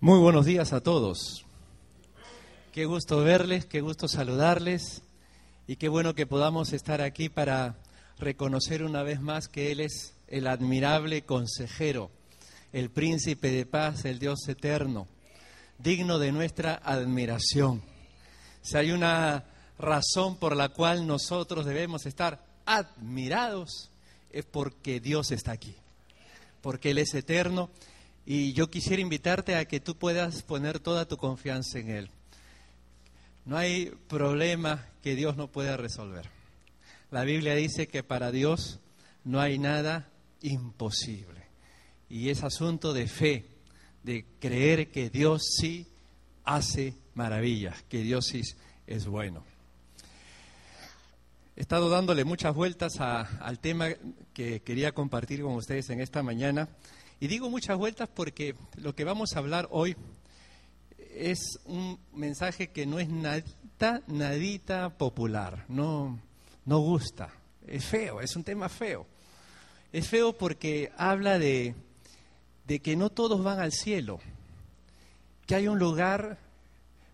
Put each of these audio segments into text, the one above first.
Muy buenos días a todos. Qué gusto verles, qué gusto saludarles y qué bueno que podamos estar aquí para reconocer una vez más que Él es el admirable consejero, el príncipe de paz, el Dios eterno, digno de nuestra admiración. Si hay una razón por la cual nosotros debemos estar admirados, es porque Dios está aquí, porque Él es eterno y yo quisiera invitarte a que tú puedas poner toda tu confianza en Él. No hay problema que Dios no pueda resolver. La Biblia dice que para Dios no hay nada imposible. Y es asunto de fe, de creer que Dios sí hace maravillas, que Dios sí es bueno. He estado dándole muchas vueltas al tema que quería compartir con ustedes en esta mañana y digo muchas vueltas porque lo que vamos a hablar hoy es un mensaje que no es nadita, nadita popular, no, no gusta, es feo, es un tema feo. Es feo porque habla de, de que no todos van al cielo, que hay un lugar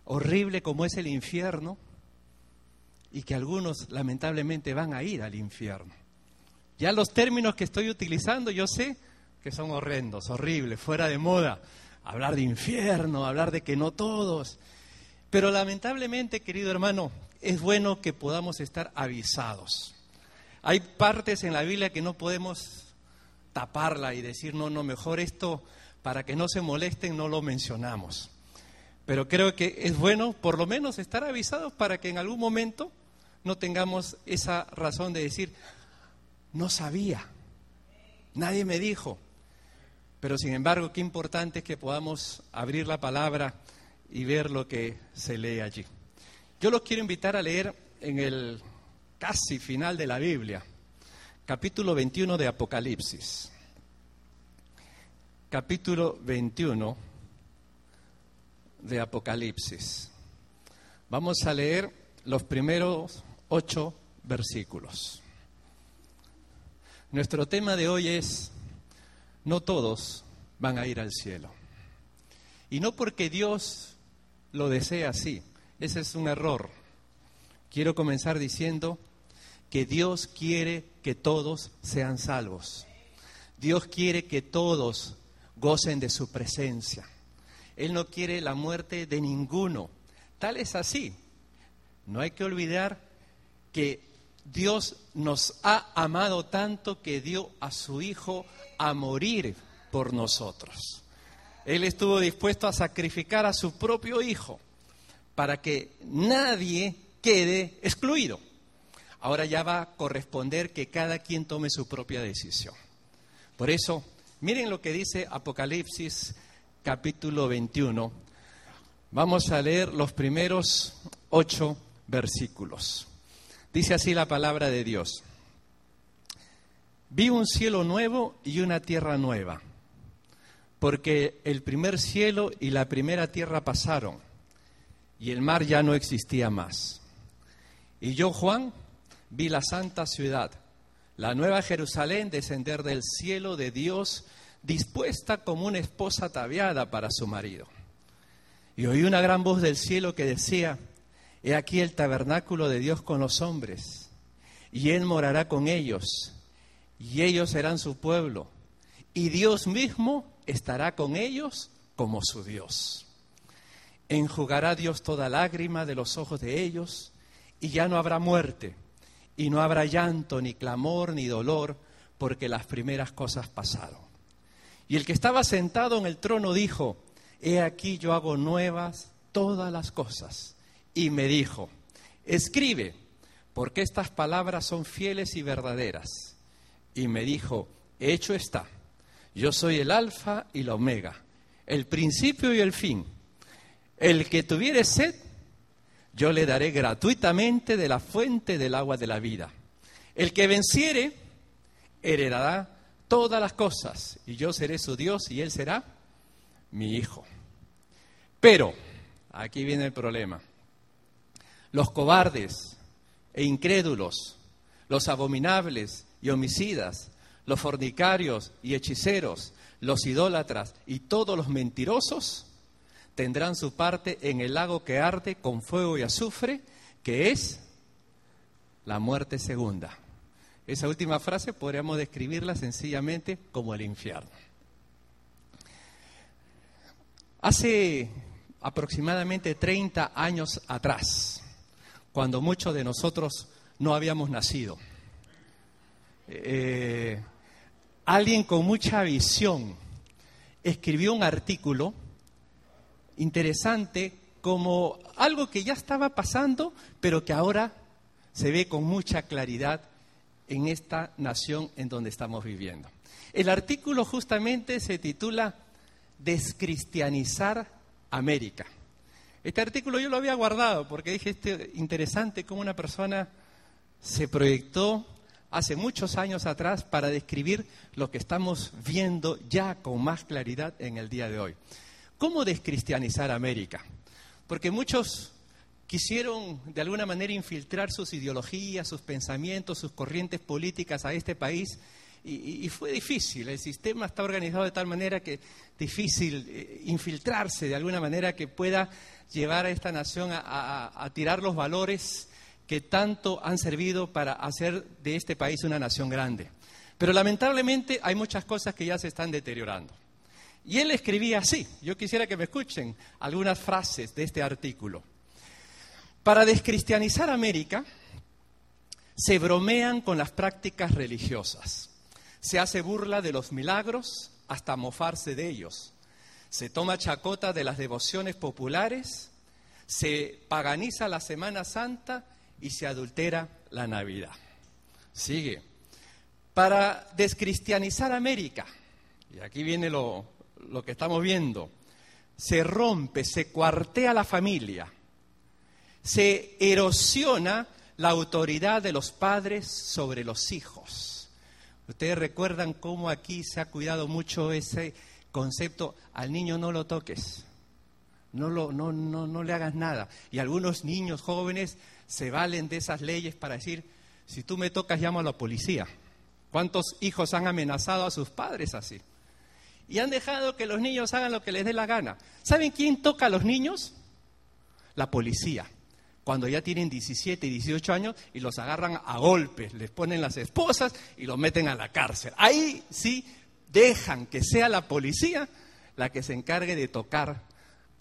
horrible como es el infierno y que algunos lamentablemente van a ir al infierno. Ya los términos que estoy utilizando, yo sé, que son horrendos, horribles, fuera de moda. Hablar de infierno, hablar de que no todos. Pero lamentablemente, querido hermano, es bueno que podamos estar avisados. Hay partes en la Biblia que no podemos taparla y decir, no, no, mejor esto, para que no se molesten, no lo mencionamos. Pero creo que es bueno por lo menos estar avisados para que en algún momento no tengamos esa razón de decir, no sabía, nadie me dijo. Pero sin embargo, qué importante es que podamos abrir la palabra y ver lo que se lee allí. Yo los quiero invitar a leer en el casi final de la Biblia, capítulo 21 de Apocalipsis. Capítulo 21 de Apocalipsis. Vamos a leer los primeros ocho versículos. Nuestro tema de hoy es no todos van a ir al cielo. Y no porque Dios lo desea así, ese es un error. Quiero comenzar diciendo que Dios quiere que todos sean salvos. Dios quiere que todos gocen de su presencia. Él no quiere la muerte de ninguno. Tal es así. No hay que olvidar que Dios nos ha amado tanto que dio a su Hijo a morir por nosotros. Él estuvo dispuesto a sacrificar a su propio Hijo para que nadie quede excluido. Ahora ya va a corresponder que cada quien tome su propia decisión. Por eso, miren lo que dice Apocalipsis capítulo 21. Vamos a leer los primeros ocho versículos. Dice así la palabra de Dios. Vi un cielo nuevo y una tierra nueva, porque el primer cielo y la primera tierra pasaron, y el mar ya no existía más. Y yo, Juan, vi la santa ciudad, la nueva Jerusalén, descender del cielo de Dios, dispuesta como una esposa ataviada para su marido. Y oí una gran voz del cielo que decía, He aquí el tabernáculo de Dios con los hombres, y Él morará con ellos y ellos serán su pueblo, y Dios mismo estará con ellos como su Dios. Enjugará Dios toda lágrima de los ojos de ellos, y ya no habrá muerte, y no habrá llanto, ni clamor, ni dolor, porque las primeras cosas pasaron. Y el que estaba sentado en el trono dijo, He aquí yo hago nuevas todas las cosas. Y me dijo, Escribe, porque estas palabras son fieles y verdaderas y me dijo, hecho está, yo soy el alfa y la omega, el principio y el fin. El que tuviere sed, yo le daré gratuitamente de la fuente del agua de la vida. El que venciere, heredará todas las cosas, y yo seré su Dios y él será mi hijo. Pero, aquí viene el problema, los cobardes e incrédulos, los abominables y homicidas, los fornicarios y hechiceros, los idólatras y todos los mentirosos tendrán su parte en el lago que arde con fuego y azufre, que es la muerte segunda. Esa última frase podríamos describirla sencillamente como el infierno. Hace aproximadamente 30 años atrás, cuando muchos de nosotros no habíamos nacido, eh, alguien con mucha visión escribió un artículo interesante como algo que ya estaba pasando, pero que ahora se ve con mucha claridad en esta nación en donde estamos viviendo. El artículo justamente se titula Descristianizar América. Este artículo yo lo había guardado porque dije, este interesante cómo una persona se proyectó hace muchos años atrás para describir lo que estamos viendo ya con más claridad en el día de hoy. ¿Cómo descristianizar América? Porque muchos quisieron de alguna manera infiltrar sus ideologías, sus pensamientos, sus corrientes políticas a este país y, fue difícil. El sistema está organizado de tal manera que difícil eh, infiltrarse de alguna manera que pueda llevar a esta nación a tirar los valores que tanto han servido para hacer de este país una nación grande. Pero lamentablemente hay muchas cosas que ya se están deteriorando. Y él escribía así, yo quisiera que me escuchen algunas frases de este artículo. Para descristianizar América, se bromean con las prácticas religiosas, se hace burla de los milagros hasta mofarse de ellos, se toma chacota de las devociones populares, se paganiza la Semana Santa y se adultera la Navidad. Sigue. Para descristianizar América, y aquí viene lo, lo que estamos viendo, se rompe, se cuartea la familia, se erosiona la autoridad de los padres sobre los hijos. Ustedes recuerdan cómo aquí se ha cuidado mucho ese concepto, al niño no lo toques, no, lo, no, no, no le hagas nada. Y algunos niños jóvenes se valen de esas leyes para decir, si tú me tocas, llamo a la policía. ¿Cuántos hijos han amenazado a sus padres así? Y han dejado que los niños hagan lo que les dé la gana. ¿Saben quién toca a los niños? La policía. Cuando ya tienen 17 y 18 años y los agarran a golpes, les ponen las esposas y los meten a la cárcel. Ahí sí dejan que sea la policía la que se encargue de tocar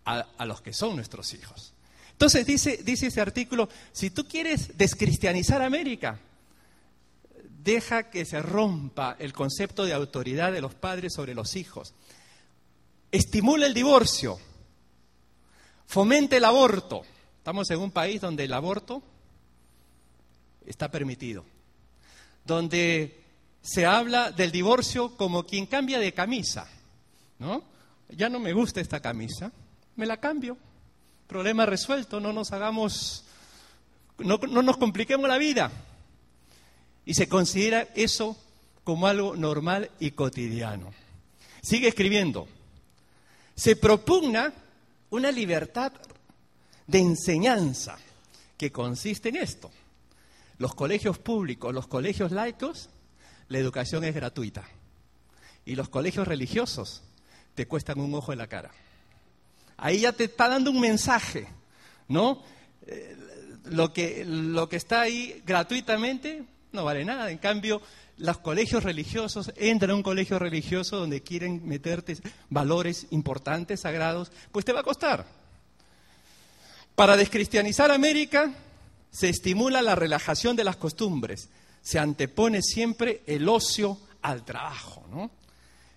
a, a los que son nuestros hijos. Entonces dice, dice ese artículo, si tú quieres descristianizar América, deja que se rompa el concepto de autoridad de los padres sobre los hijos. Estimula el divorcio. Fomente el aborto. Estamos en un país donde el aborto está permitido. Donde se habla del divorcio como quien cambia de camisa. ¿No? Ya no me gusta esta camisa, me la cambio problema resuelto, no nos hagamos, no, no nos compliquemos la vida. Y se considera eso como algo normal y cotidiano. Sigue escribiendo. Se propugna una libertad de enseñanza que consiste en esto. Los colegios públicos, los colegios laicos, la educación es gratuita. Y los colegios religiosos te cuestan un ojo en la cara. Ahí ya te está dando un mensaje, ¿no? Eh, lo, que, lo que está ahí gratuitamente no vale nada. En cambio, los colegios religiosos, entra a un colegio religioso donde quieren meterte valores importantes, sagrados, pues te va a costar. Para descristianizar América se estimula la relajación de las costumbres, se antepone siempre el ocio al trabajo, ¿no?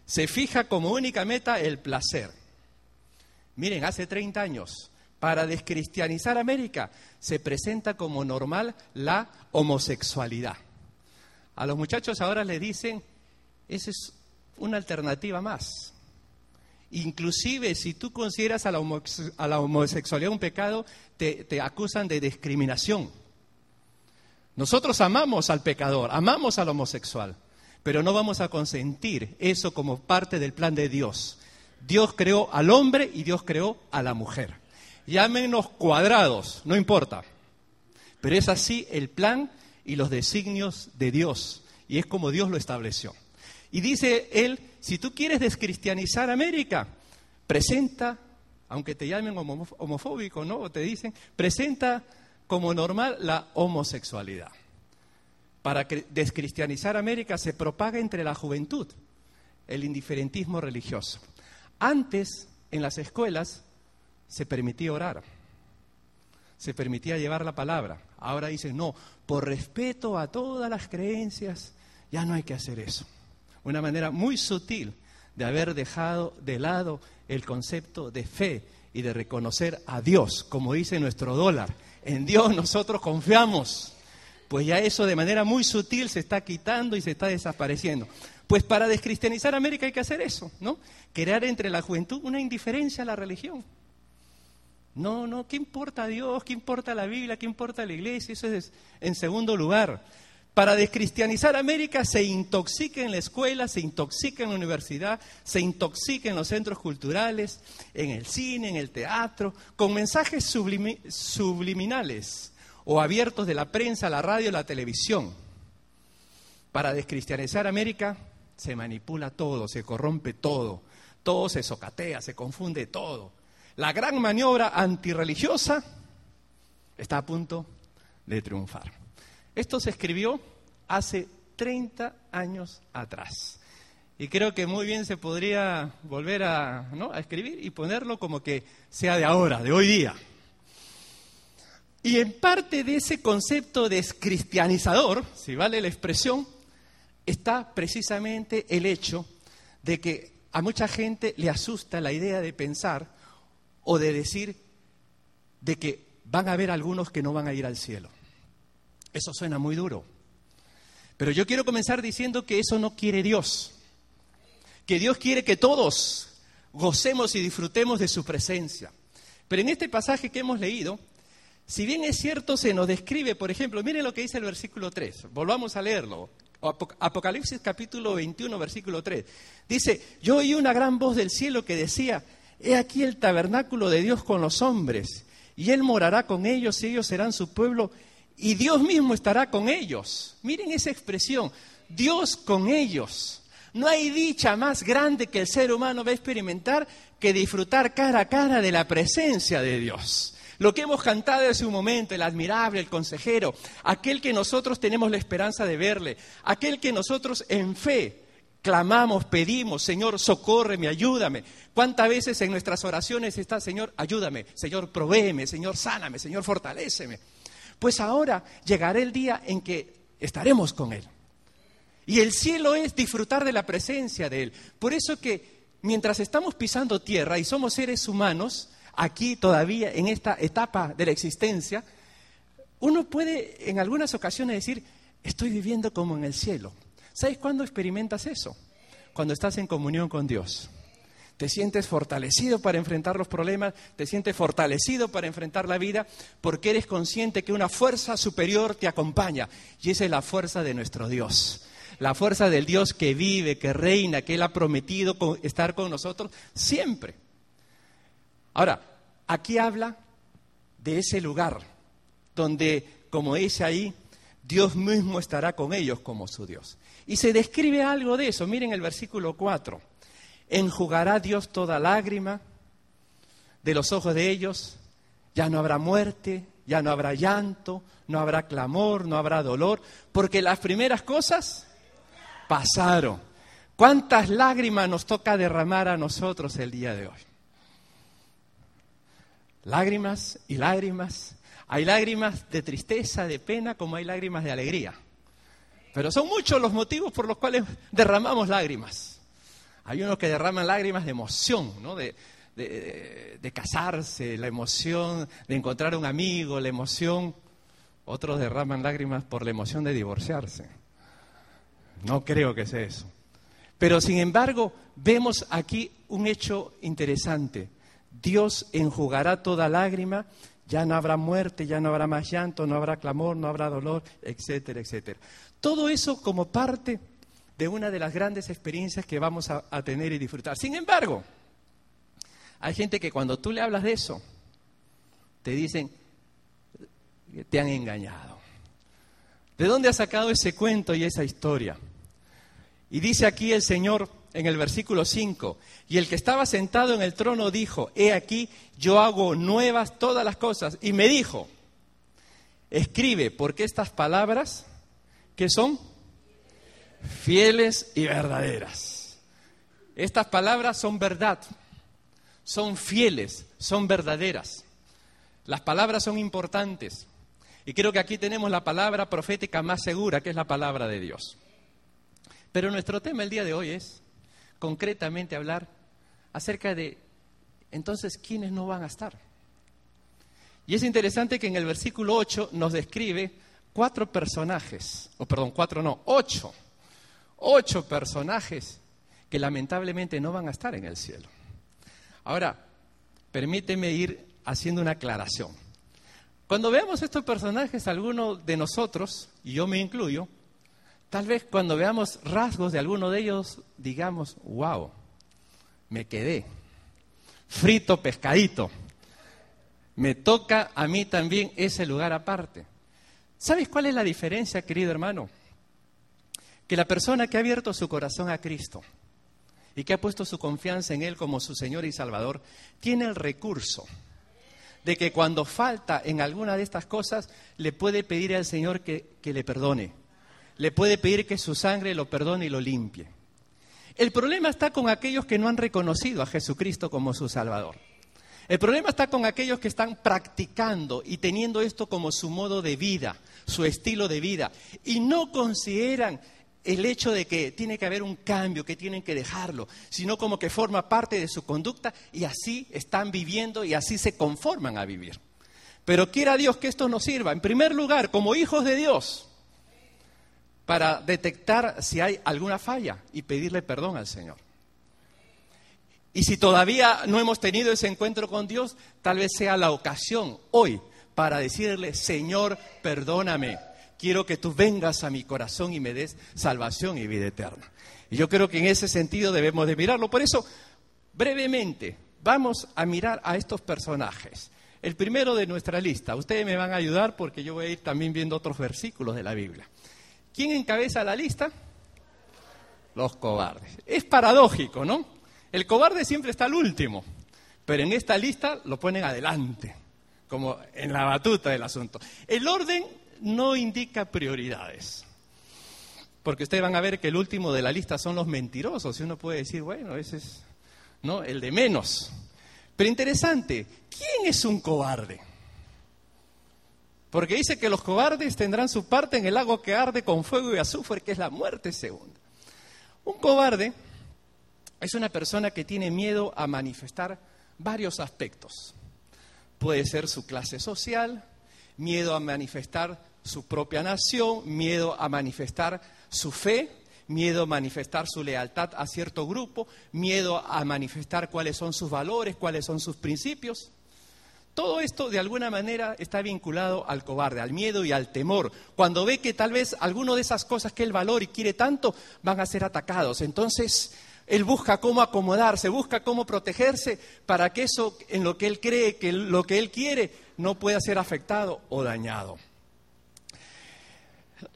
Se fija como única meta el placer. Miren, hace 30 años, para descristianizar América, se presenta como normal la homosexualidad. A los muchachos ahora les dicen, esa es una alternativa más. Inclusive si tú consideras a la, homosexualidad un pecado, te, te acusan de discriminación. Nosotros amamos al pecador, amamos al homosexual, pero no vamos a consentir eso como parte del plan de Dios. Dios creó al hombre y Dios creó a la mujer. Llámenos cuadrados, no importa. Pero es así el plan y los designios de Dios. Y es como Dios lo estableció. Y dice él, si tú quieres descristianizar América, presenta aunque te llamen homofóbico, ¿no? te dicen, presenta como normal la homosexualidad. Para descristianizar América se propaga entre la juventud el indiferentismo religioso. Antes, en las escuelas, se permitía orar, se permitía llevar la palabra. Ahora dicen, no, por respeto a todas las creencias, ya no hay que hacer eso. Una manera muy sutil de haber dejado de lado el concepto de fe y de reconocer a Dios, como dice nuestro dólar. En Dios nosotros confiamos. Pues ya eso de manera muy sutil se está quitando y se está desapareciendo. Pues para descristianizar América hay que hacer eso, ¿no? Crear entre la juventud una indiferencia a la religión. No, no, ¿qué importa Dios? ¿Qué importa la Biblia? ¿Qué importa la iglesia? Eso es en segundo lugar. Para descristianizar América se intoxica en la escuela, se intoxica en la universidad, se intoxica en los centros culturales, en el cine, en el teatro, con mensajes subliminales o abiertos de la prensa, la radio, la televisión. Para descristianizar América se manipula todo, se corrompe todo, todo se socatea, se confunde todo. La gran maniobra antirreligiosa está a punto de triunfar. Esto se escribió hace 30 años atrás. Y creo que muy bien se podría volver a, escribir y ponerlo como que sea de ahora, de hoy día. Y en parte de ese concepto descristianizador, si vale la expresión, está precisamente el hecho de que a mucha gente le asusta la idea de pensar o de decir de que van a haber algunos que no van a ir al cielo. Eso suena muy duro. Pero yo quiero comenzar diciendo que eso no quiere Dios. Que Dios quiere que todos gocemos y disfrutemos de su presencia. Pero en este pasaje que hemos leído, si bien es cierto, se nos describe, por ejemplo, miren lo que dice el versículo 3, volvamos a leerlo. Apocalipsis capítulo 21, versículo 3. Dice, yo oí una gran voz del cielo que decía, he aquí el tabernáculo de Dios con los hombres, y Él morará con ellos, y ellos serán su pueblo, y Dios mismo estará con ellos. Miren esa expresión, Dios con ellos. No hay dicha más grande que el ser humano va a experimentar que disfrutar cara a cara de la presencia de Dios. Lo que hemos cantado hace un momento, el admirable, el consejero, aquel que nosotros tenemos la esperanza de verle, aquel que nosotros en fe clamamos, pedimos, Señor, socórreme, ayúdame. ¿Cuántas veces en nuestras oraciones está, Señor, ayúdame, Señor, provéeme, Señor, sáname, Señor, fortaléceme? Pues ahora llegará el día en que estaremos con Él. Y el cielo es disfrutar de la presencia de Él. Por eso que mientras estamos pisando tierra y somos seres humanos, aquí todavía en esta etapa de la existencia, uno puede en algunas ocasiones decir, estoy viviendo como en el cielo. ¿Sabes cuándo experimentas eso? Cuando estás en comunión con Dios. Te sientes fortalecido para enfrentar los problemas, te sientes fortalecido para enfrentar la vida, porque eres consciente que una fuerza superior te acompaña. Y esa es la fuerza de nuestro Dios. La fuerza del Dios que vive, que reina, que Él ha prometido estar con nosotros siempre. Ahora, aquí habla de ese lugar donde, como dice ahí, Dios mismo estará con ellos como su Dios. Y se describe algo de eso. Miren el versículo 4. Enjugará Dios toda lágrima de los ojos de ellos. Ya no habrá muerte, ya no habrá llanto, no habrá clamor, no habrá dolor, porque las primeras cosas pasaron. ¿Cuántas lágrimas nos toca derramar a nosotros el día de hoy? Lágrimas y lágrimas. Hay lágrimas de tristeza, de pena, como hay lágrimas de alegría. Pero son muchos los motivos por los cuales derramamos lágrimas. Hay unos que derraman lágrimas de emoción, de, de, casarse, la emoción de encontrar un amigo, la emoción. Otros derraman lágrimas por la emoción de divorciarse. No creo que sea eso. Pero sin embargo, vemos aquí un hecho interesante. Dios enjugará toda lágrima, ya no habrá muerte, ya no habrá más llanto, no habrá clamor, no habrá dolor, etcétera, etcétera. Todo eso como parte de una de las grandes experiencias que vamos a, tener y disfrutar. Sin embargo, hay gente que cuando tú le hablas de eso, te dicen, te han engañado. ¿De dónde ha sacado ese cuento y esa historia? Y dice aquí el Señor en el versículo 5. Y el que estaba sentado en el trono dijo, he aquí, yo hago nuevas todas las cosas. Y me dijo, escribe, porque estas palabras, que son? Fieles y verdaderas. Estas palabras son verdad, son fieles, son verdaderas. Las palabras son importantes. Y creo que aquí tenemos la palabra profética más segura, que es la palabra de Dios. Pero nuestro tema el día de hoy es concretamente hablar acerca de, entonces, ¿quiénes no van a estar? Y es interesante que en el versículo 8 nos describe cuatro personajes, o perdón, cuatro no, ocho, ocho personajes que lamentablemente no van a estar en el cielo. Ahora, permíteme ir haciendo una aclaración. Cuando veamos estos personajes, algunos de nosotros, y yo me incluyo, Tal vez cuando veamos rasgos de alguno de ellos, digamos, wow, me quedé. Frito pescadito. Me toca a mí también ese lugar aparte. ¿Sabes cuál es la diferencia, querido hermano? Que la persona que ha abierto su corazón a Cristo y que ha puesto su confianza en Él como su Señor y Salvador, tiene el recurso de que cuando falta en alguna de estas cosas, le puede pedir al Señor que, que le perdone le puede pedir que su sangre lo perdone y lo limpie. El problema está con aquellos que no han reconocido a Jesucristo como su Salvador. El problema está con aquellos que están practicando y teniendo esto como su modo de vida, su estilo de vida, y no consideran el hecho de que tiene que haber un cambio, que tienen que dejarlo, sino como que forma parte de su conducta y así están viviendo y así se conforman a vivir. Pero quiera Dios que esto nos sirva, en primer lugar, como hijos de Dios, para detectar si hay alguna falla y pedirle perdón al Señor. Y si todavía no hemos tenido ese encuentro con Dios, tal vez sea la ocasión hoy para decirle, Señor, perdóname. Quiero que tú vengas a mi corazón y me des salvación y vida eterna. Y yo creo que en ese sentido debemos de mirarlo. Por eso, brevemente, vamos a mirar a estos personajes. El primero de nuestra lista. Ustedes me van a ayudar porque yo voy a ir también viendo otros versículos de la Biblia. ¿Quién encabeza la lista? Los cobardes. Es paradójico, ¿no? El cobarde siempre está al último, pero en esta lista lo ponen adelante, como en la batuta del asunto. El orden no indica prioridades, porque ustedes van a ver que el último de la lista son los mentirosos, y uno puede decir, bueno, ese es ¿no? el de menos. Pero interesante, ¿quién es un cobarde? Porque dice que los cobardes tendrán su parte en el lago que arde con fuego y azufre, que es la muerte segunda. Un cobarde es una persona que tiene miedo a manifestar varios aspectos. Puede ser su clase social, miedo a manifestar su propia nación, miedo a manifestar su fe, miedo a manifestar su lealtad a cierto grupo, miedo a manifestar cuáles son sus valores, cuáles son sus principios. Todo esto de alguna manera está vinculado al cobarde, al miedo y al temor. Cuando ve que tal vez alguno de esas cosas que él valora y quiere tanto van a ser atacados. Entonces, él busca cómo acomodarse, busca cómo protegerse para que eso en lo que él cree, que lo que él quiere, no pueda ser afectado o dañado.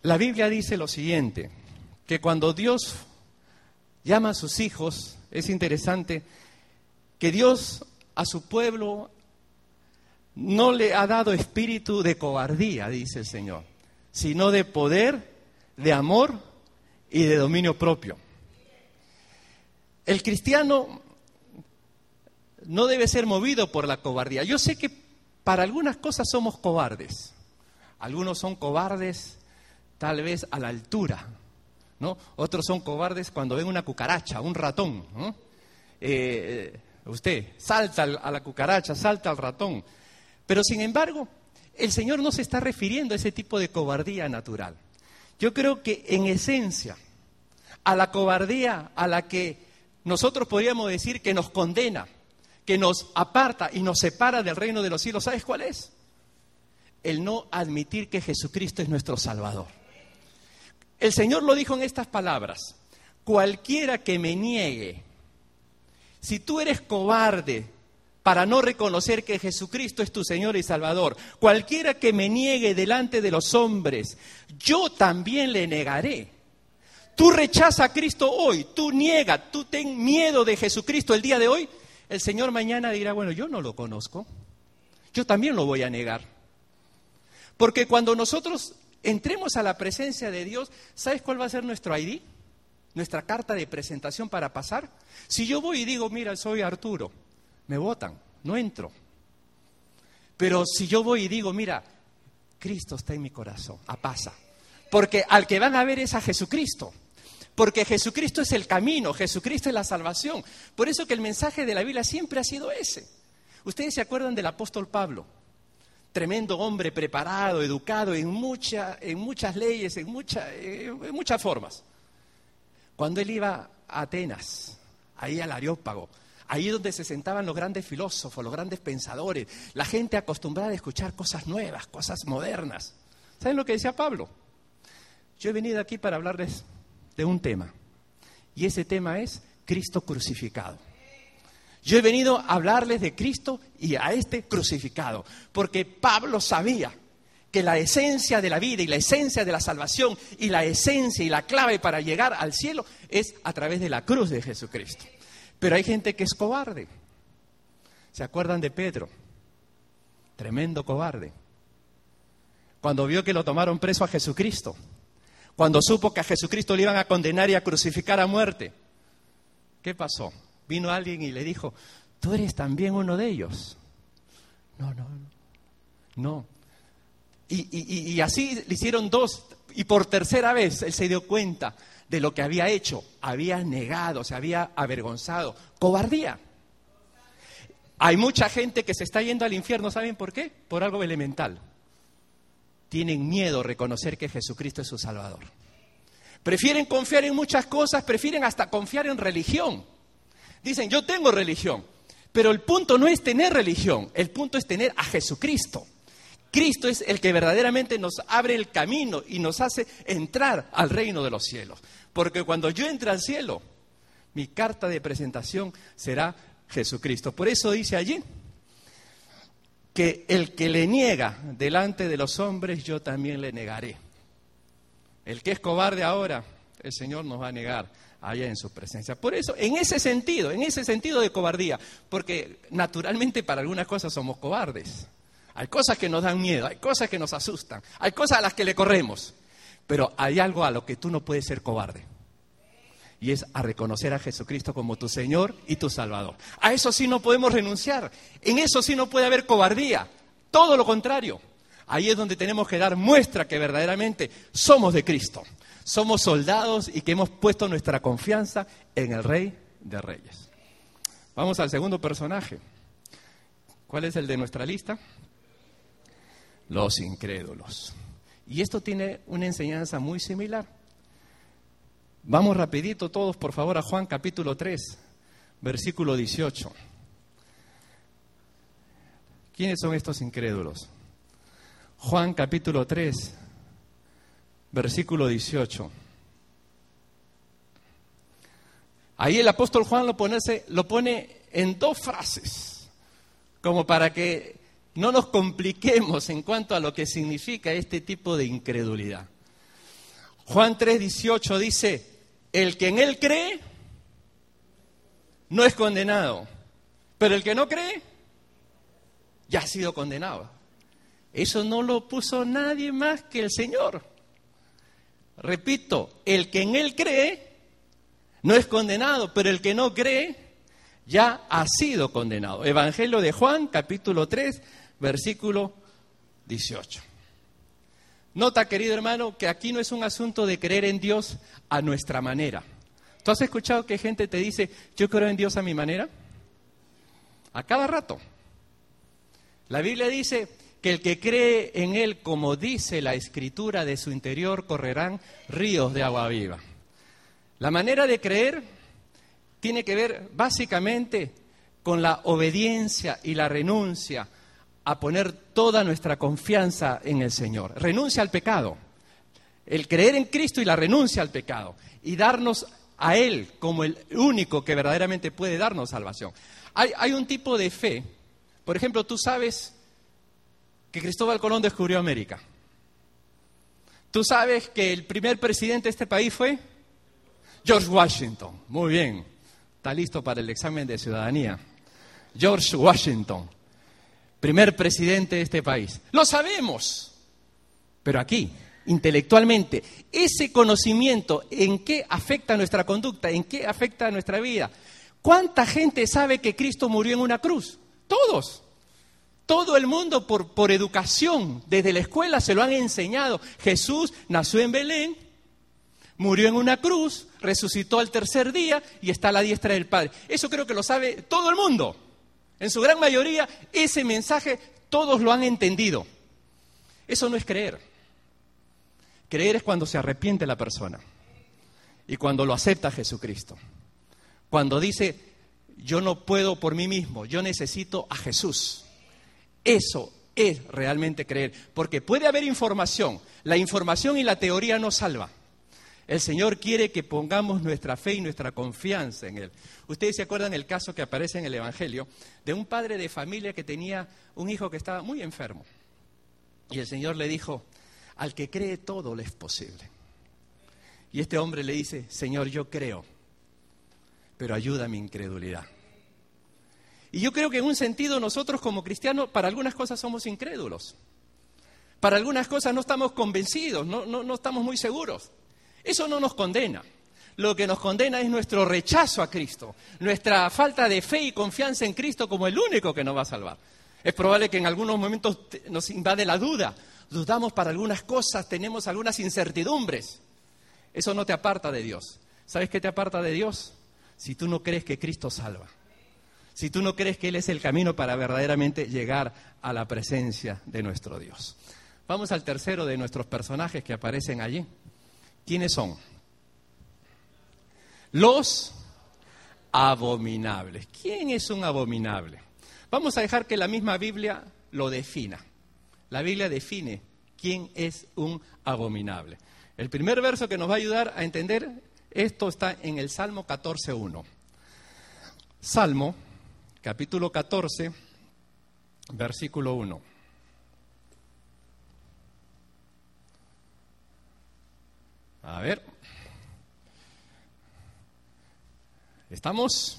La Biblia dice lo siguiente, que cuando Dios llama a sus hijos, es interesante que Dios a su pueblo no le ha dado espíritu de cobardía, dice el Señor, sino de poder, de amor y de dominio propio. El cristiano no debe ser movido por la cobardía. Yo sé que para algunas cosas somos cobardes. Algunos son cobardes tal vez a la altura, ¿no? Otros son cobardes cuando ven una cucaracha, un ratón, eh, usted salta a la cucaracha, salta al ratón. Pero sin embargo, el Señor no se está refiriendo a ese tipo de cobardía natural. Yo creo que en esencia, a la cobardía a la que nosotros podríamos decir que nos condena, que nos aparta y nos separa del reino de los cielos, ¿sabes cuál es? El no admitir que Jesucristo es nuestro Salvador. El Señor lo dijo en estas palabras, cualquiera que me niegue, si tú eres cobarde, para no reconocer que Jesucristo es tu Señor y Salvador. Cualquiera que me niegue delante de los hombres, yo también le negaré. tú rechazas a Cristo hoy, tú niegas, tú ten miedo de Jesucristo el día de hoy, el Señor mañana dirá, bueno, yo no lo conozco, yo también lo voy a negar. Porque cuando nosotros entremos a la presencia de Dios, ¿sabes cuál va a ser nuestro ID? Nuestra carta de presentación para pasar. Si yo voy y digo, mira, soy Arturo, me votan, no entro. Pero si yo voy y digo, mira, Cristo está en mi corazón, a pasa. Porque al que van a ver es a Jesucristo. Porque Jesucristo es el camino, Jesucristo es la salvación. Por eso que el mensaje de la Biblia siempre ha sido ese. Ustedes se acuerdan del apóstol Pablo, tremendo hombre preparado, educado en, en muchas leyes, en, en muchas formas. Cuando él iba a Atenas, ahí al Areópago, ahí donde se sentaban los grandes filósofos, los grandes pensadores, la gente acostumbrada a escuchar cosas nuevas, cosas modernas. ¿Saben lo que decía Pablo? Yo he venido aquí para hablarles de un tema, y ese tema es Cristo crucificado. Yo he venido a hablarles de Cristo y a este crucificado, porque Pablo sabía que la esencia de la vida y la esencia de la salvación y la esencia y la clave para llegar al cielo es a través de la cruz de Jesucristo. Pero hay gente que es cobarde. ¿Se acuerdan de Pedro? Tremendo cobarde. Cuando vio que lo tomaron preso a Jesucristo, cuando supo que a Jesucristo le iban a condenar y a crucificar a muerte, ¿qué pasó? Vino alguien y le dijo, tú eres también uno de ellos. No, no, no. No. Y, y así le hicieron dos, y por tercera vez él se dio cuenta de lo que había hecho, había negado, se había avergonzado. Cobardía. Hay mucha gente que se está yendo al infierno, ¿saben por qué? Por algo elemental. Tienen miedo a reconocer que Jesucristo es su Salvador. Prefieren confiar en muchas cosas, prefieren hasta confiar en religión. Dicen, yo tengo religión, pero el punto no es tener religión, el punto es tener a Jesucristo. Cristo es el que verdaderamente nos abre el camino y nos hace entrar al reino de los cielos. Porque cuando yo entre al cielo, mi carta de presentación será Jesucristo. Por eso dice allí que el que le niega delante de los hombres, yo también le negaré. El que es cobarde ahora, el Señor nos va a negar allá en su presencia. Por eso, en ese sentido, en ese sentido de cobardía, porque naturalmente para algunas cosas somos cobardes. Hay cosas que nos dan miedo, hay cosas que nos asustan, hay cosas a las que le corremos. Pero hay algo a lo que tú no puedes ser cobarde. Y es a reconocer a Jesucristo como tu Señor y tu Salvador. A eso sí no podemos renunciar. En eso sí no puede haber cobardía. Todo lo contrario. Ahí es donde tenemos que dar muestra que verdaderamente somos de Cristo. Somos soldados y que hemos puesto nuestra confianza en el Rey de Reyes. Vamos al segundo personaje. ¿Cuál es el de nuestra lista? Los incrédulos. Y esto tiene una enseñanza muy similar. Vamos rapidito todos, por favor, a Juan capítulo 3, versículo 18. ¿Quiénes son estos incrédulos? Juan capítulo 3, versículo 18. Ahí el apóstol Juan lo pone, lo pone en dos frases, como para que no nos compliquemos en cuanto a lo que significa este tipo de incredulidad. Juan 3:18 dice, el que en él cree no es condenado, pero el que no cree ya ha sido condenado. Eso no lo puso nadie más que el Señor. Repito, el que en él cree no es condenado, pero el que no cree ya ha sido condenado. Evangelio de Juan, capítulo 3, versículo 18. Nota, querido hermano, que aquí no es un asunto de creer en Dios a nuestra manera. ¿Tú has escuchado que gente te dice, yo creo en Dios a mi manera? A cada rato. La Biblia dice que el que cree en Él, como dice la escritura, de su interior correrán ríos de agua viva. La manera de creer tiene que ver básicamente con la obediencia y la renuncia a poner toda nuestra confianza en el Señor. Renuncia al pecado. El creer en Cristo y la renuncia al pecado. Y darnos a Él como el único que verdaderamente puede darnos salvación. Hay, un tipo de fe. Por ejemplo, tú sabes que Cristóbal Colón descubrió América. Tú sabes que el primer presidente de este país fue George Washington. Muy bien. Está listo para el examen de ciudadanía. George Washington, primer presidente de este país. Lo sabemos. Pero aquí, intelectualmente, ese conocimiento en qué afecta nuestra conducta, en qué afecta nuestra vida. ¿Cuánta gente sabe que Cristo murió en una cruz? Todos. Todo el mundo por, por educación, desde la escuela se lo han enseñado. Jesús nació en Belén, murió en una cruz, resucitó al tercer día y está a la diestra del Padre. Eso creo que lo sabe todo el mundo. En su gran mayoría, ese mensaje todos lo han entendido. Eso no es creer. Creer es cuando se arrepiente la persona y cuando lo acepta Jesucristo. Cuando dice, yo no puedo por mí mismo, yo necesito a Jesús. Eso es realmente creer, porque puede haber información, la información y la teoría no salva. El Señor quiere que pongamos nuestra fe y nuestra confianza en Él. Ustedes se acuerdan el caso que aparece en el Evangelio de un padre de familia que tenía un hijo que estaba muy enfermo. Y el Señor le dijo, al que cree todo le es posible. Y este hombre le dice, Señor, yo creo, pero ayuda mi incredulidad. Y yo creo que en un sentido nosotros como cristianos para algunas cosas somos incrédulos. Para algunas cosas no estamos convencidos, no, no, estamos muy seguros. Eso no nos condena. Lo que nos condena es nuestro rechazo a Cristo, nuestra falta de fe y confianza en Cristo como el único que nos va a salvar. Es probable que en algunos momentos nos invade la duda dudamos para algunas cosas, tenemos algunas incertidumbres. Eso no te aparta de Dios. ¿Sabes qué te aparta de Dios? Si tú no crees que Cristo salva. Si tú no crees que Él es el camino para verdaderamente llegar a la presencia de nuestro Dios. Vamos al tercero de nuestros personajes que aparecen allí. ¿Quiénes son? Los abominables. ¿Quién es un abominable? Vamos a dejar que la misma Biblia lo defina. La Biblia define quién es un abominable. El primer verso que nos va a ayudar a entender esto está en el Salmo 14.1. Salmo, capítulo 14, versículo 1. A ver. ¿Estamos?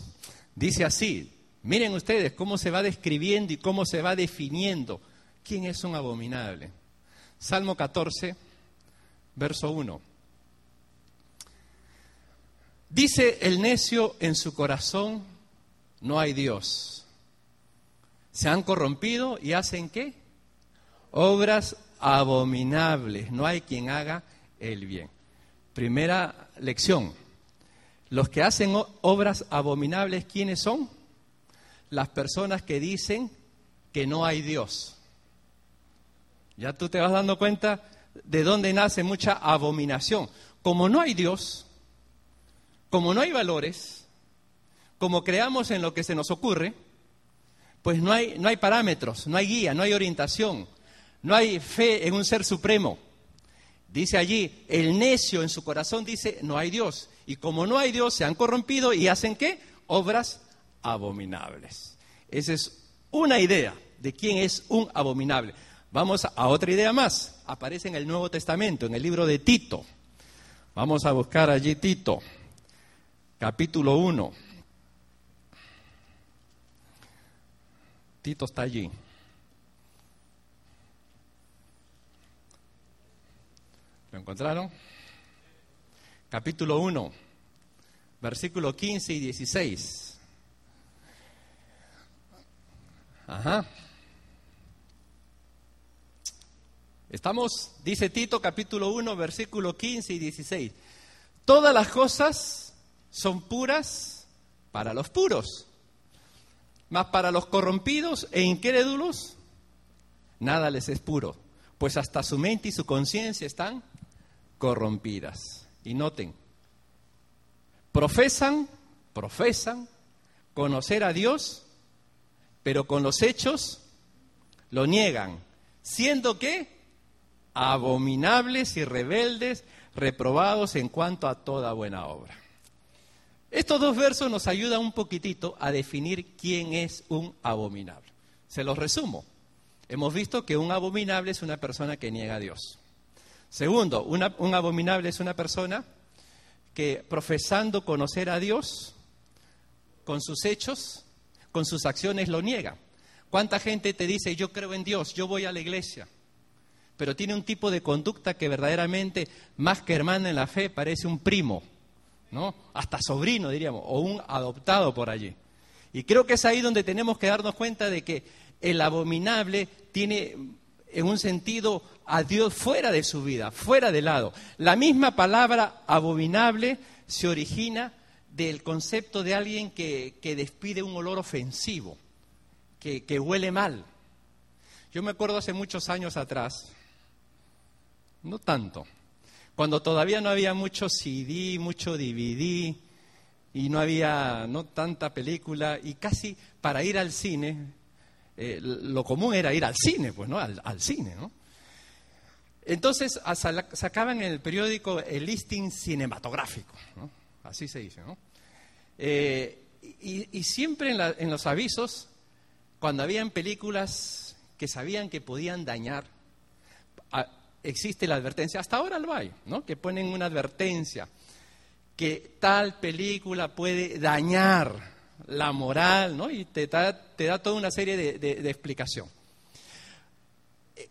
Dice así. Miren ustedes cómo se va describiendo y cómo se va definiendo ¿Quién es un abominable? Salmo 14, verso 1. Dice el necio en su corazón, no hay Dios. Se han corrompido y hacen qué? Obras abominables. No hay quien haga el bien. Primera lección. Los que hacen obras abominables, ¿quiénes son? Las personas que dicen que no hay Dios. Ya tú te vas dando cuenta de dónde nace mucha abominación. Como no hay Dios, como no hay valores, como creamos en lo que se nos ocurre, pues no hay, no hay parámetros, no hay guía, no hay orientación, no hay fe en un ser supremo. Dice allí, el necio en su corazón dice, no hay Dios. Y como no hay Dios, se han corrompido y hacen qué? Obras abominables. Esa es una idea de quién es un abominable. Vamos a otra idea más. Aparece en el Nuevo Testamento, en el libro de Tito. Vamos a buscar allí Tito, capítulo 1. Tito está allí. ¿Lo encontraron? Capítulo 1, versículo 15 y 16. Ajá. Estamos, dice Tito capítulo 1, versículo 15 y 16. Todas las cosas son puras para los puros, mas para los corrompidos e incrédulos nada les es puro, pues hasta su mente y su conciencia están corrompidas. Y noten, profesan, profesan conocer a Dios, pero con los hechos lo niegan, siendo que abominables y rebeldes, reprobados en cuanto a toda buena obra. Estos dos versos nos ayudan un poquitito a definir quién es un abominable. Se los resumo. Hemos visto que un abominable es una persona que niega a Dios. Segundo, un abominable es una persona que profesando conocer a Dios, con sus hechos, con sus acciones lo niega. ¿Cuánta gente te dice, yo creo en Dios, yo voy a la iglesia? Pero tiene un tipo de conducta que verdaderamente, más que hermana en la fe, parece un primo, ¿no? Hasta sobrino, diríamos, o un adoptado por allí. Y creo que es ahí donde tenemos que darnos cuenta de que el abominable tiene en un sentido a Dios fuera de su vida, fuera de lado. La misma palabra abominable se origina del concepto de alguien que, despide un olor ofensivo, que, que huele mal. Yo me acuerdo hace muchos años atrás, no tanto, cuando todavía no había mucho CD, mucho DVD y no había no tanta película y casi para ir al cine eh, lo común era ir al cine, pues, ¿no? Al, cine, ¿no? Entonces sacaban en el periódico el listing cinematográfico, ¿no? Así se dice, ¿no? Eh, y, siempre en, los avisos, cuando habían películas que sabían que podían dañar, existe la advertencia, hasta ahora lo hay, ¿no? Que ponen una advertencia que tal película puede dañar la moral, ¿no? Y te da, te da toda una serie de, de, explicación.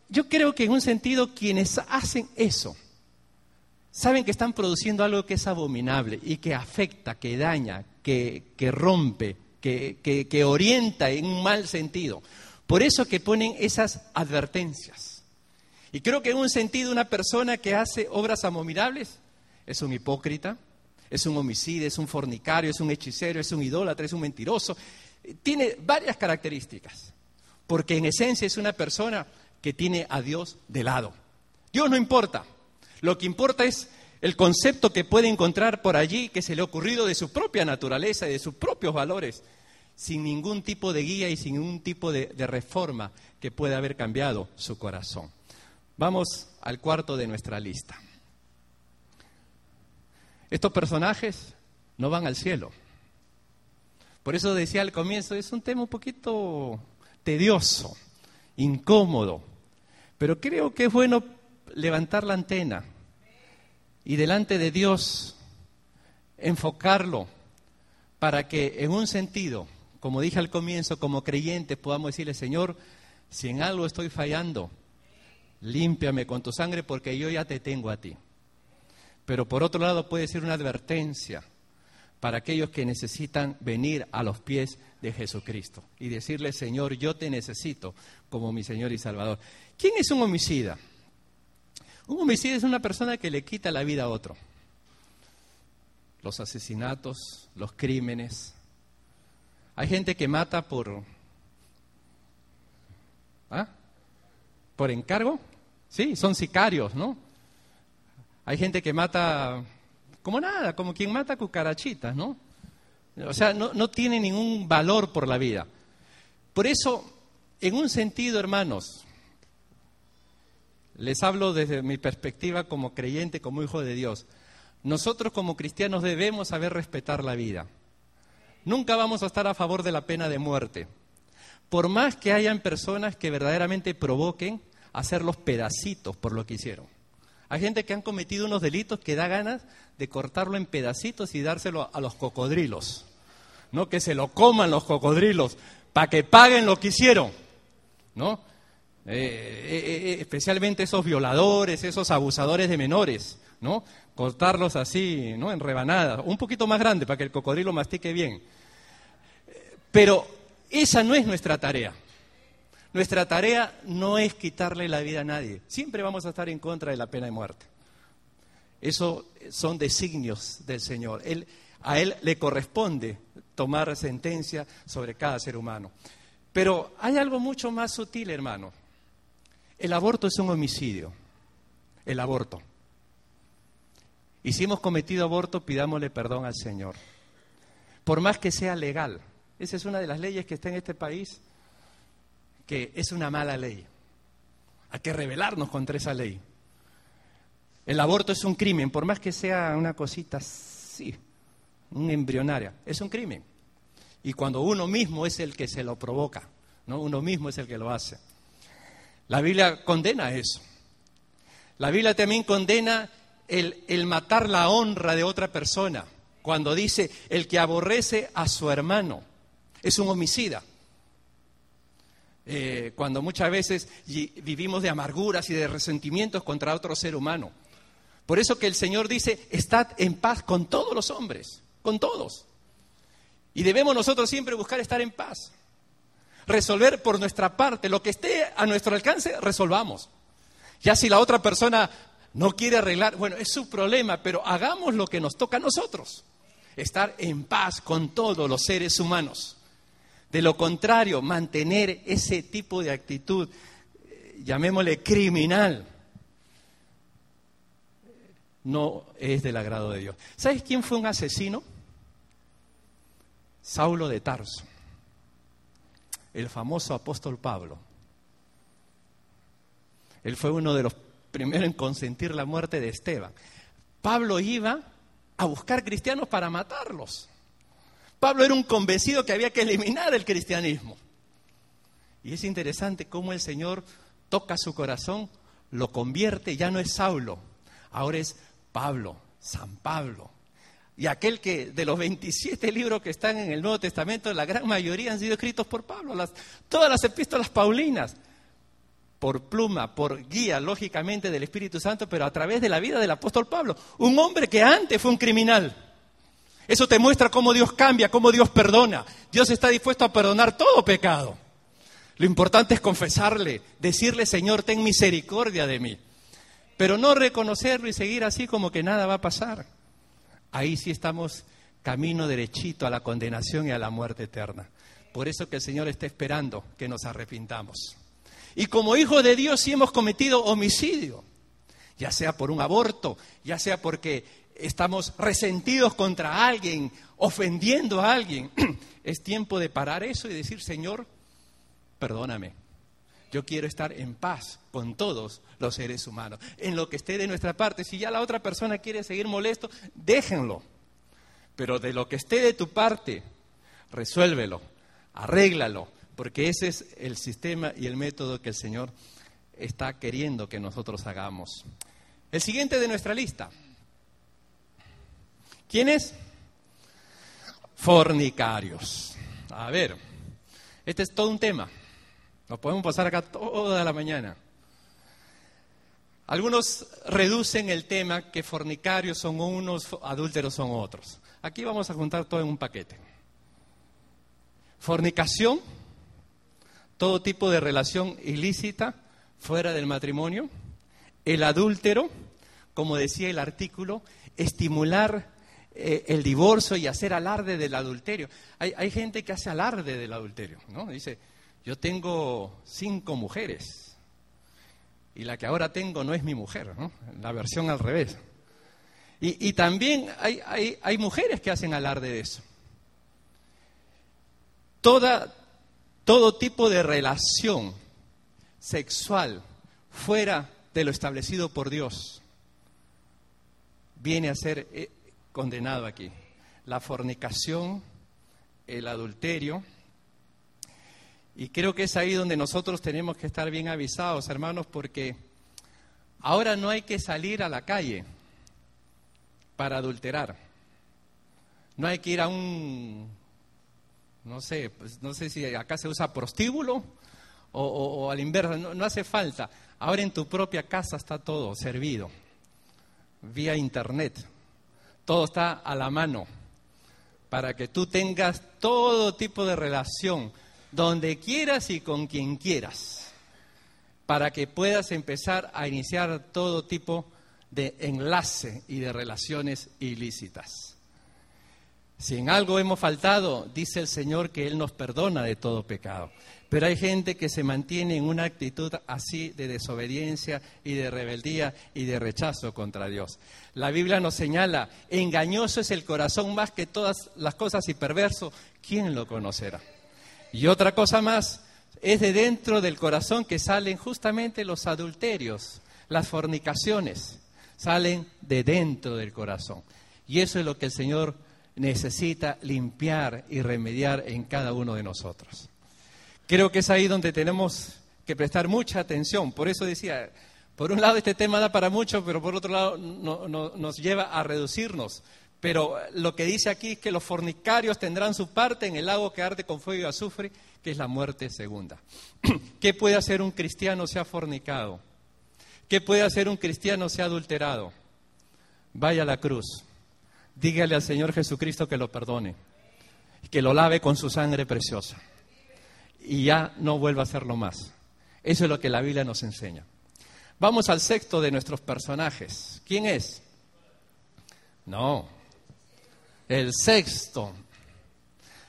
Yo creo que en un sentido quienes hacen eso saben que están produciendo algo que es abominable y que afecta, que daña, que, que rompe, que, que, que orienta en un mal sentido. Por eso que ponen esas advertencias. Y creo que en un sentido una persona que hace obras abominables es un hipócrita, es un homicidio, es un fornicario, es un hechicero, es un idólatra, es un mentiroso. Tiene varias características, porque en esencia es una persona que tiene a Dios de lado. Dios no importa, lo que importa es el concepto que puede encontrar por allí que se le ha ocurrido de su propia naturaleza y de sus propios valores, sin ningún tipo de guía y sin ningún tipo de, de reforma que pueda haber cambiado su corazón. Vamos al cuarto de nuestra lista. Estos personajes no van al cielo. Por eso decía al comienzo, es un tema un poquito tedioso, incómodo, pero creo que es bueno levantar la antena y delante de Dios enfocarlo para que en un sentido, como dije al comienzo, como creyentes podamos decirle, Señor, si en algo estoy fallando, límpiame con tu sangre porque yo ya te tengo a ti pero por otro lado puede ser una advertencia para aquellos que necesitan venir a los pies de Jesucristo y decirle, Señor, yo te necesito como mi Señor y Salvador. ¿Quién es un homicida? Un homicida es una persona que le quita la vida a otro. Los asesinatos, los crímenes. Hay gente que mata por... ¿Ah? ¿Por encargo? Sí, son sicarios, ¿no? Hay gente que mata como nada, como quien mata cucarachitas, ¿no? O sea, no, no tiene ningún valor por la vida. Por eso, en un sentido, hermanos, les hablo desde mi perspectiva como creyente, como hijo de Dios. Nosotros como cristianos debemos saber respetar la vida. Nunca vamos a estar a favor de la pena de muerte. Por más que hayan personas que verdaderamente provoquen hacer pedacitos por lo que hicieron. Hay gente que han cometido unos delitos que da ganas de cortarlo en pedacitos y dárselo a los cocodrilos. ¿No? Que se lo coman los cocodrilos para que paguen lo que hicieron. ¿No? Eh, eh, eh, especialmente esos violadores, esos abusadores de menores, ¿no? Cortarlos así, ¿no? En rebanadas, un poquito más grande para que el cocodrilo mastique bien. Pero esa no es nuestra tarea. Nuestra tarea no es quitarle la vida a nadie. Siempre vamos a estar en contra de la pena de muerte. Eso son designios del Señor. a Él le corresponde tomar sentencia sobre cada ser humano. Pero hay algo mucho más sutil, hermano. El aborto es un homicidio. El aborto. Y si hemos cometido aborto, pidámosle perdón al Señor. Por más que sea legal. Esa es una de las leyes que está en este país que es una mala ley. Hay que rebelarnos contra esa ley. El aborto es un crimen, por más que sea una cosita sí, un embrionaria, es un crimen. Y cuando uno mismo es el que se lo provoca, ¿no? uno mismo es el que lo hace. La Biblia condena eso. La Biblia también condena el, el matar la honra de otra persona. Cuando dice, el que aborrece a su hermano es un homicida. Eh, cuando muchas veces vivimos de amarguras y de resentimientos contra otro ser humano. Por eso que el Señor dice, estad en paz con todos los hombres, con todos. Y debemos nosotros siempre buscar estar en paz. Resolver por nuestra parte lo que esté a nuestro alcance, resolvamos. Ya si la otra persona no quiere arreglar, bueno, es su problema, pero hagamos lo que nos toca a nosotros. Estar en paz con todos los seres humanos. De lo contrario, mantener ese tipo de actitud, eh, llamémosle criminal, no es del agrado de Dios. ¿Sabes quién fue un asesino? Saulo de Tarso, el famoso apóstol Pablo. Él fue uno de los primeros en consentir la muerte de Esteban. Pablo iba a buscar cristianos para matarlos. Pablo era un convencido que había que eliminar el cristianismo. Y es interesante cómo el Señor toca su corazón, lo convierte, ya no es Saulo, ahora es Pablo, San Pablo. Y aquel que de los 27 libros que están en el Nuevo Testamento, la gran mayoría han sido escritos por Pablo, todas las epístolas paulinas, por pluma, por guía, lógicamente, del Espíritu Santo, pero a través de la vida del apóstol Pablo, un hombre que antes fue un criminal eso te muestra cómo Dios cambia, cómo Dios perdona. Dios está dispuesto a perdonar todo pecado. Lo importante es confesarle, decirle, Señor, ten misericordia de mí. Pero no reconocerlo y seguir así como que nada va a pasar. Ahí sí estamos camino derechito a la condenación y a la muerte eterna. Por eso que el Señor está esperando que nos arrepintamos. Y como hijos de Dios sí hemos cometido homicidio, ya sea por un aborto, ya sea porque estamos resentidos contra alguien, ofendiendo a alguien, es tiempo de parar eso y decir, Señor, perdóname. Yo quiero estar en paz con todos los seres humanos. En lo que esté de nuestra parte, si ya la otra persona quiere seguir molesto, déjenlo. Pero de lo que esté de tu parte, resuélvelo, arréglalo, porque ese es el sistema y el método que el Señor está queriendo que nosotros hagamos. El siguiente de nuestra lista, ¿Quiénes? Fornicarios. A ver, este es todo un tema. Nos podemos pasar acá toda la mañana. Algunos reducen el tema que fornicarios son unos, adúlteros son otros. Aquí vamos a juntar todo en un paquete. Fornicación, todo tipo de relación ilícita fuera del matrimonio. El adúltero, como decía el artículo, estimular eh, el divorcio y hacer alarde del adulterio. Hay, hay, gente que hace alarde del adulterio, ¿no? Dice, yo tengo cinco mujeres y la que ahora tengo no es mi mujer, ¿no? La versión al revés. Y, y también hay, hay, hay, mujeres que hacen alarde de eso. Toda, todo tipo de relación sexual fuera de lo establecido por Dios viene a ser eh, condenado aquí. La fornicación, el adulterio. Y creo que es ahí donde nosotros tenemos que estar bien avisados, hermanos, porque ahora no hay que salir a la calle para adulterar. No hay que ir a un, no sé, pues no sé si acá se usa prostíbulo o, al inverso, no hace falta. Ahora en tu propia casa está todo servido, vía internet todo está a la mano para que tú tengas todo tipo de relación, donde quieras y con quien quieras, para que puedas empezar a iniciar todo tipo de enlace y de relaciones ilícitas. Si en algo hemos faltado, dice el Señor que Él nos perdona de todo pecado. Pero hay gente que se mantiene en una actitud así de desobediencia y de rebeldía y de rechazo contra Dios. La Biblia nos señala, engañoso es el corazón más que todas las cosas y perverso, ¿quién lo conocerá? Y otra cosa más, es de dentro del corazón que salen justamente los adulterios, las fornicaciones, salen de dentro del corazón. Y eso es lo que el Señor necesita limpiar y remediar en cada uno de nosotros. Creo que es ahí donde tenemos que prestar mucha atención. Por eso decía, Por un lado, este tema da para mucho, pero por otro lado nos lleva a reducirnos. Pero lo que dice aquí es que los fornicarios tendrán su parte en el lago que arde con fuego y azufre, que es la muerte segunda. ¿Qué puede hacer un cristiano ha fornicado? ¿Qué puede hacer un cristiano ha adulterado? Vaya a la cruz. Dígale al Señor Jesucristo que lo perdone, que lo lave con su sangre preciosa y ya no vuelva a hacerlo más. Eso es lo que la Biblia nos enseña. Vamos al sexto de nuestros personajes. ¿Quién es? No. El sexto,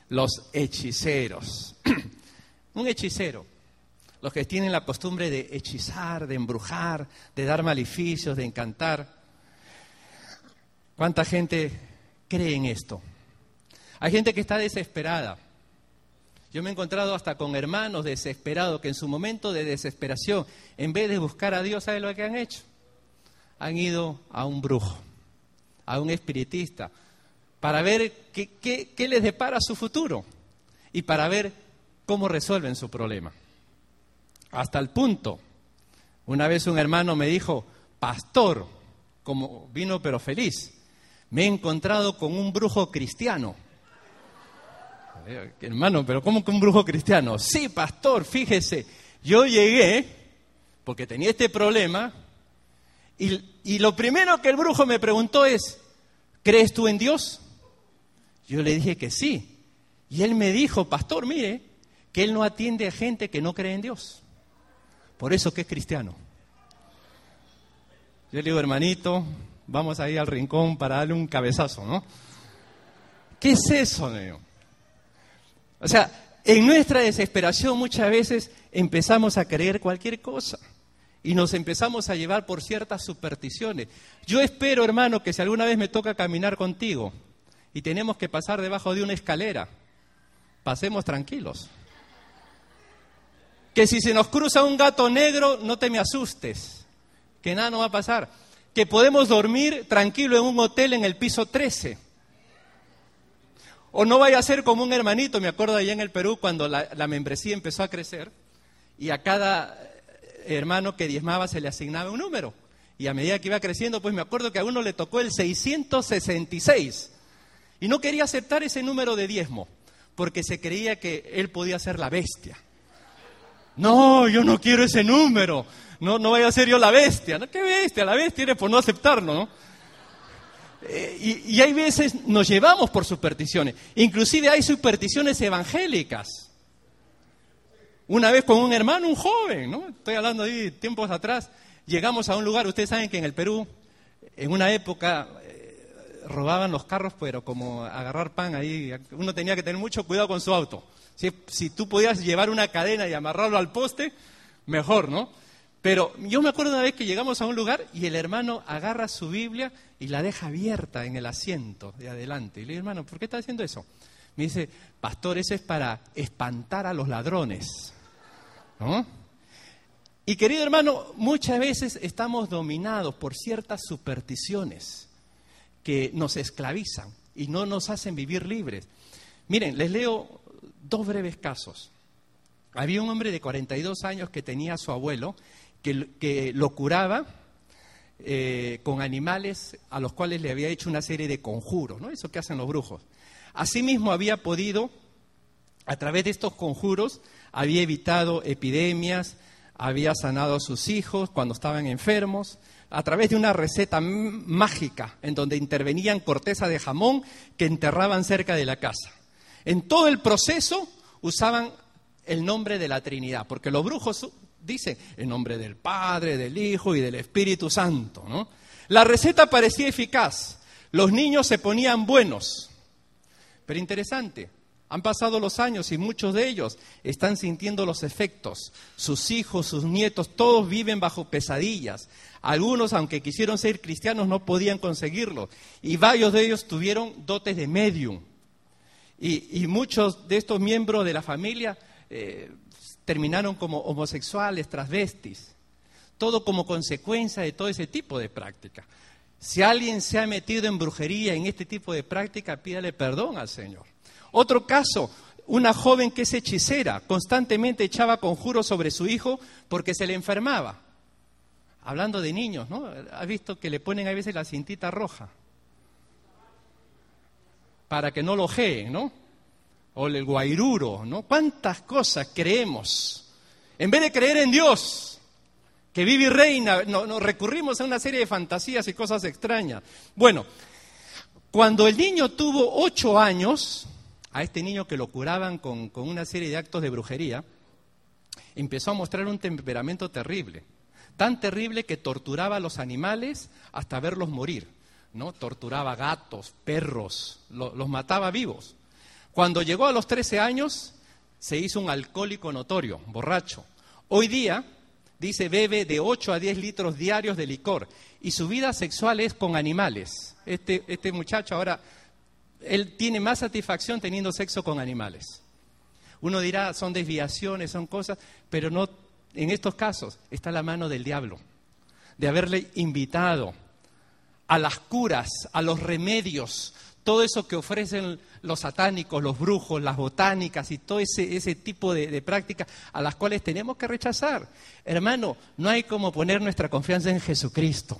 los hechiceros. Un hechicero, los que tienen la costumbre de hechizar, de embrujar, de dar maleficios, de encantar. ¿Cuánta gente cree en esto? Hay gente que está desesperada yo me he encontrado hasta con hermanos desesperados que en su momento de desesperación, en vez de buscar a Dios, ¿sabe lo que han hecho? Han ido a un brujo, a un espiritista, para ver qué, qué les depara su futuro y para ver cómo resuelven su problema. Hasta el punto, una vez un hermano me dijo, pastor, como vino pero feliz, me he encontrado con un brujo cristiano. Hermano, pero ¿cómo que un brujo cristiano? Sí, pastor, fíjese, yo llegué porque tenía este problema y, y lo primero que el brujo me preguntó es, ¿crees tú en Dios? Yo le dije que sí. Y él me dijo, pastor, mire, que él no atiende a gente que no cree en Dios. Por eso que es cristiano. Yo le digo, hermanito, vamos a ir al rincón para darle un cabezazo, ¿no? ¿Qué es eso, Neo? O sea, en nuestra desesperación muchas veces empezamos a creer cualquier cosa y nos empezamos a llevar por ciertas supersticiones. Yo espero, hermano, que si alguna vez me toca caminar contigo y tenemos que pasar debajo de una escalera, pasemos tranquilos. Que si se nos cruza un gato negro, no te me asustes, que nada no va a pasar. Que podemos dormir tranquilo en un hotel en el piso 13 o no vaya a ser como un hermanito, me acuerdo allá en el Perú cuando la, membresía empezó a crecer y a cada hermano que diezmaba se le asignaba un número. Y a medida que iba creciendo, pues me acuerdo que a uno le tocó el 666 y no quería aceptar ese número de diezmo porque se creía que él podía ser la bestia. No, yo no quiero ese número. No, no vaya a ser yo la bestia. ¿No? ¿Qué bestia? La bestia es por no aceptarlo, ¿no? Eh, y, hay veces nos llevamos por supersticiones. Inclusive hay supersticiones evangélicas. Una vez con un hermano, un joven, ¿no? Estoy hablando de tiempos atrás, llegamos a un lugar, ustedes saben que en el Perú, en una época, eh, robaban los carros, pero como agarrar pan ahí, uno tenía que tener mucho cuidado con su auto. Si, si tú podías llevar una cadena y amarrarlo al poste, mejor, ¿no? Pero yo me acuerdo una vez que llegamos a un lugar y el hermano agarra su Biblia y la deja abierta en el asiento de adelante. Y le digo, hermano, ¿por qué está haciendo eso? Me dice, pastor, eso es para espantar a los ladrones. ¿No? Y querido hermano, muchas veces estamos dominados por ciertas supersticiones que nos esclavizan y no nos hacen vivir libres. Miren, les leo dos breves casos. Había un hombre de 42 años que tenía a su abuelo que, lo curaba eh, con animales a los cuales le había hecho una serie de conjuros, ¿no? Eso que hacen los brujos. Asimismo había podido, a través de estos conjuros, había evitado epidemias, había sanado a sus hijos cuando estaban enfermos, a través de una receta mágica en donde intervenían corteza de jamón que enterraban cerca de la casa. En todo el proceso usaban el nombre de la Trinidad, porque los brujos dice, en nombre del Padre, del Hijo y del Espíritu Santo. ¿no? La receta parecía eficaz, los niños se ponían buenos, pero interesante, han pasado los años y muchos de ellos están sintiendo los efectos. Sus hijos, sus nietos, todos viven bajo pesadillas. Algunos, aunque quisieron ser cristianos, no podían conseguirlo. Y varios de ellos tuvieron dotes de medium. Y, muchos de estos miembros de la familia eh, terminaron como homosexuales, transvestis. Todo como consecuencia de todo ese tipo de práctica. Si alguien se ha metido en brujería en este tipo de práctica, pídale perdón al Señor. Otro caso, una joven que es hechicera, constantemente echaba conjuros sobre su hijo porque se le enfermaba. Hablando de niños, ¿no? ¿Has visto que le ponen a veces la cintita roja? Para que no lo ojeen, ¿no? O el guairuro, ¿no? ¿Cuántas cosas creemos? En vez de creer en Dios, que vive y reina, nos recurrimos a una serie de fantasías y cosas extrañas. Bueno, cuando el niño tuvo ocho años, a este niño que lo curaban con, con una serie de actos de brujería, empezó a mostrar un temperamento terrible tan terrible que torturaba a los animales hasta verlos morir. ¿no? Torturaba gatos, perros, los mataba vivos. Cuando llegó a los 13 años, se hizo un alcohólico notorio, borracho. Hoy día, dice, bebe de 8 a 10 litros diarios de licor y su vida sexual es con animales. Este, este muchacho ahora, él tiene más satisfacción teniendo sexo con animales. Uno dirá, son desviaciones, son cosas, pero no en estos casos está la mano del diablo, de haberle invitado a las curas, a los remedios, todo eso que ofrecen los satánicos, los brujos, las botánicas y todo ese, ese tipo de, prácticas a las cuales tenemos que rechazar. Hermano, no hay como poner nuestra confianza en Jesucristo,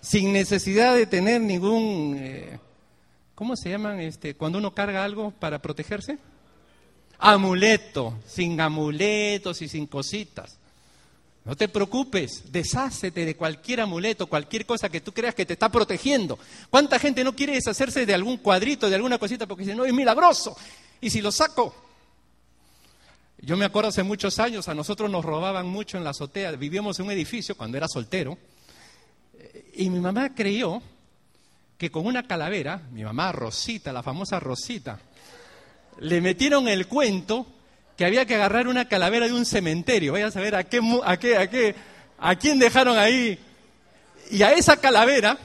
sin necesidad de tener ningún... Eh, ¿Cómo se llaman este, cuando uno carga algo para protegerse? amuleto, sin amuletos y sin cositas. No te preocupes, deshácete de cualquier amuleto, cualquier cosa que tú creas que te está protegiendo. ¿Cuánta gente no quiere deshacerse de algún cuadrito, de alguna cosita, porque dice, no, es milagroso? Y si lo saco. Yo me acuerdo hace muchos años, a nosotros nos robaban mucho en la azotea, vivíamos en un edificio cuando era soltero, y mi mamá creyó que con una calavera, mi mamá Rosita, la famosa Rosita, le metieron el cuento que había que agarrar una calavera de un cementerio. Vayan a saber a qué, a qué, a qué, a quién dejaron ahí. Y a esa calavera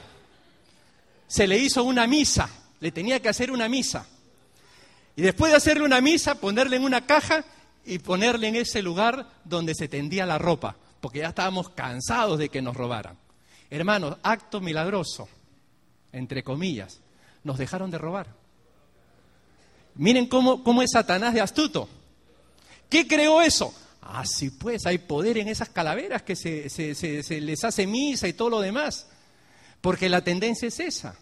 se le hizo una misa. Le tenía que hacer una misa. Y después de hacerle una misa, ponerle en una caja y ponerle en ese lugar donde se tendía la ropa, porque ya estábamos cansados de que nos robaran. Hermanos, acto milagroso, entre comillas, nos dejaron de robar. Miren cómo, cómo es Satanás de astuto. ¿Qué creó eso? Ah, sí, pues hay poder en esas calaveras que se, se, les hace misa y todo lo demás. Porque la tendencia es esa.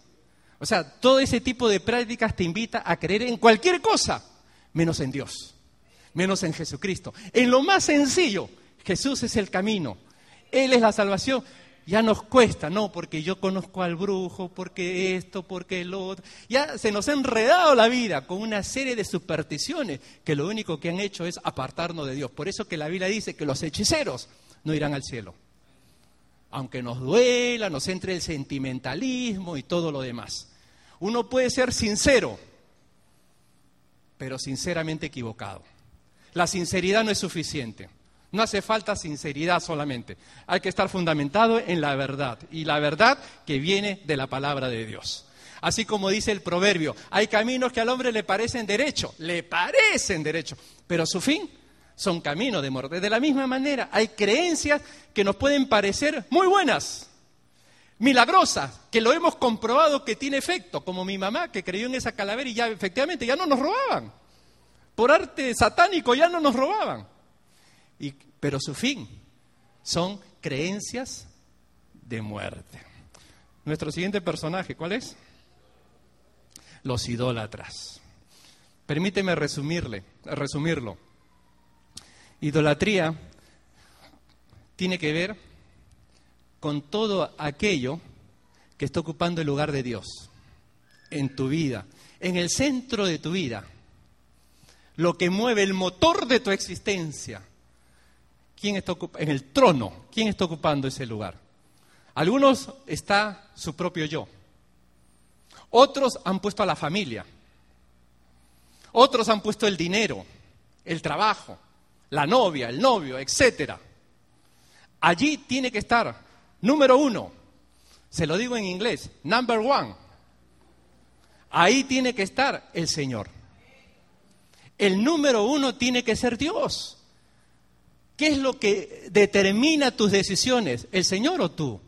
O sea, todo ese tipo de prácticas te invita a creer en cualquier cosa, menos en Dios, menos en Jesucristo. En lo más sencillo, Jesús es el camino, Él es la salvación ya nos cuesta, no, porque yo conozco al brujo, porque esto, porque el otro. Ya se nos ha enredado la vida con una serie de supersticiones que lo único que han hecho es apartarnos de Dios. Por eso que la Biblia dice que los hechiceros no irán al cielo. Aunque nos duela, nos entre el sentimentalismo y todo lo demás. Uno puede ser sincero, pero sinceramente equivocado. La sinceridad no es suficiente. No hace falta sinceridad solamente. Hay que estar fundamentado en la verdad. Y la verdad que viene de la palabra de Dios. Así como dice el proverbio, hay caminos que al hombre le parecen derecho, le parecen derecho, pero su fin son caminos de muerte. De la misma manera, hay creencias que nos pueden parecer muy buenas, milagrosas, que lo hemos comprobado que tiene efecto, como mi mamá que creyó en esa calavera y ya efectivamente ya no nos robaban. Por arte satánico ya no nos robaban pero su fin son creencias de muerte. Nuestro siguiente personaje, ¿cuál es? Los idólatras. Permíteme resumirle, resumirlo. Idolatría tiene que ver con todo aquello que está ocupando el lugar de Dios en tu vida, en el centro de tu vida, lo que mueve el motor de tu existencia, ¿quién está en el trono? ¿Quién está ocupando ese lugar? Algunos está su propio yo. Otros han puesto a la familia. Otros han puesto el dinero, el trabajo, la novia, el novio, etcétera. Allí tiene que estar, número uno, se lo digo en inglés, number one. Ahí tiene que estar el Señor. El número uno tiene que ser Dios. ¿Qué es lo que determina tus decisiones? ¿El Señor o tú?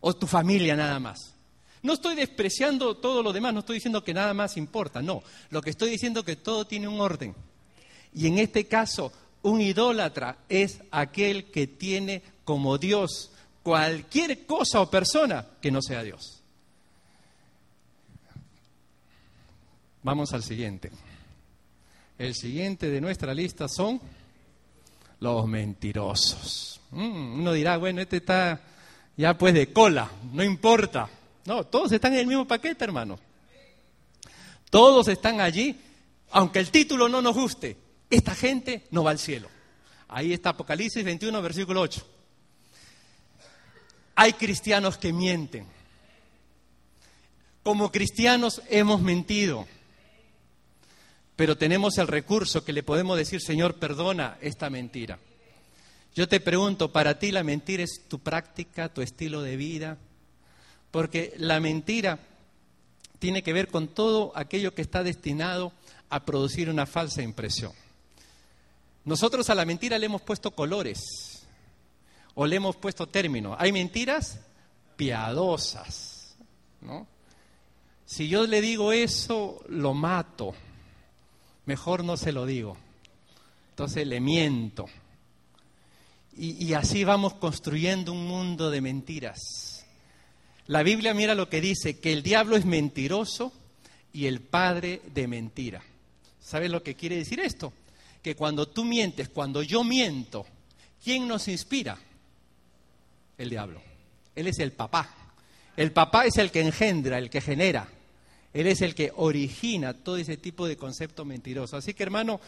¿O tu familia nada más? No estoy despreciando todo lo demás, no estoy diciendo que nada más importa, no. Lo que estoy diciendo es que todo tiene un orden. Y en este caso, un idólatra es aquel que tiene como Dios cualquier cosa o persona que no sea Dios. Vamos al siguiente. El siguiente de nuestra lista son los mentirosos. Mm, uno dirá, bueno, este está ya pues de cola, no importa. No, todos están en el mismo paquete, hermano. Todos están allí, aunque el título no nos guste. Esta gente no va al cielo. Ahí está Apocalipsis 21, versículo 8. Hay cristianos que mienten. Como cristianos hemos mentido. Pero tenemos el recurso que le podemos decir, Señor, perdona esta mentira. Yo te pregunto, ¿para ti la mentira es tu práctica, tu estilo de vida? Porque la mentira tiene que ver con todo aquello que está destinado a producir una falsa impresión. Nosotros a la mentira le hemos puesto colores o le hemos puesto términos. Hay mentiras piadosas, ¿no? Si yo le digo eso, lo mato. Mejor no se lo digo. Entonces le miento. Y, así vamos construyendo un mundo de mentiras. La Biblia mira lo que dice, que el diablo es mentiroso y el padre de mentira. ¿Sabes lo que quiere decir esto? Que cuando tú mientes, cuando yo miento, ¿quién nos inspira? El diablo. Él es el papá. El papá es el que engendra, el que genera. Él es el que origina todo ese tipo de concepto mentiroso. Así que hermano,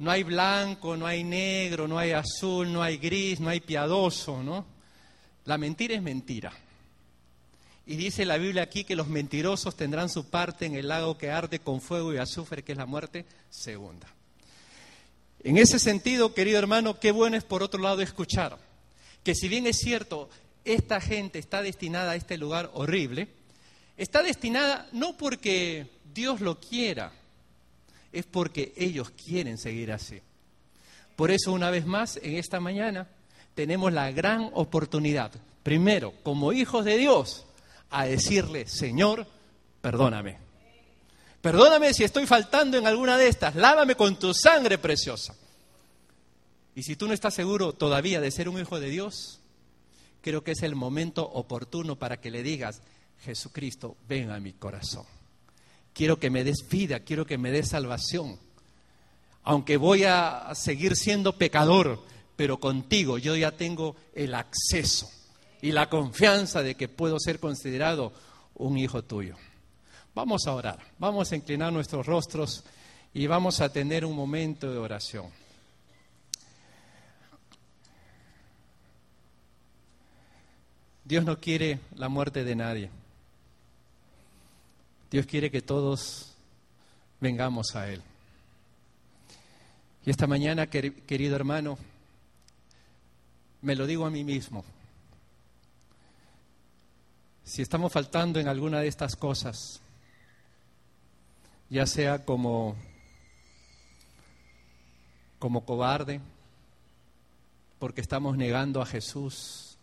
no hay blanco, no hay negro, no hay azul, no hay gris, no hay piadoso, ¿no? La mentira es mentira. Y dice la Biblia aquí que los mentirosos tendrán su parte en el lago que arde con fuego y azufre, que es la muerte segunda. En ese sentido, querido hermano, qué bueno es por otro lado escuchar que si bien es cierto, esta gente está destinada a este lugar horrible, está destinada no porque Dios lo quiera, es porque ellos quieren seguir así. Por eso, una vez más, en esta mañana tenemos la gran oportunidad, primero, como hijos de Dios, a decirle, Señor, perdóname. Perdóname si estoy faltando en alguna de estas, lávame con tu sangre preciosa. Y si tú no estás seguro todavía de ser un hijo de Dios, creo que es el momento oportuno para que le digas, Jesucristo, ven a mi corazón quiero que me des vida, quiero que me des salvación. Aunque voy a seguir siendo pecador, pero contigo yo ya tengo el acceso y la confianza de que puedo ser considerado un hijo tuyo. Vamos a orar, vamos a inclinar nuestros rostros y vamos a tener un momento de oración. Dios no quiere la muerte de nadie. Dios quiere que todos vengamos a Él. Y esta mañana, querido hermano, me lo digo a mí mismo. Si estamos faltando en alguna de estas cosas, ya sea como, como cobarde, porque estamos negando a Jesús,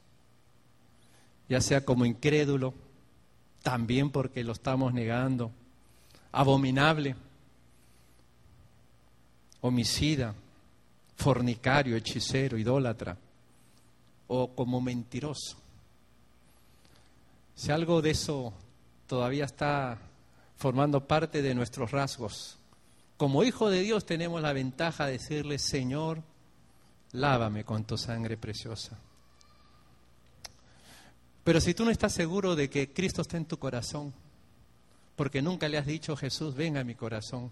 ya sea como incrédulo, también porque lo estamos negando, abominable, homicida, fornicario, hechicero, idólatra, o como mentiroso. Si algo de eso todavía está formando parte de nuestros rasgos, como hijo de Dios tenemos la ventaja de decirle, Señor, lávame con tu sangre preciosa. Pero si tú no estás seguro de que Cristo está en tu corazón, porque nunca le has dicho, Jesús, ven a mi corazón,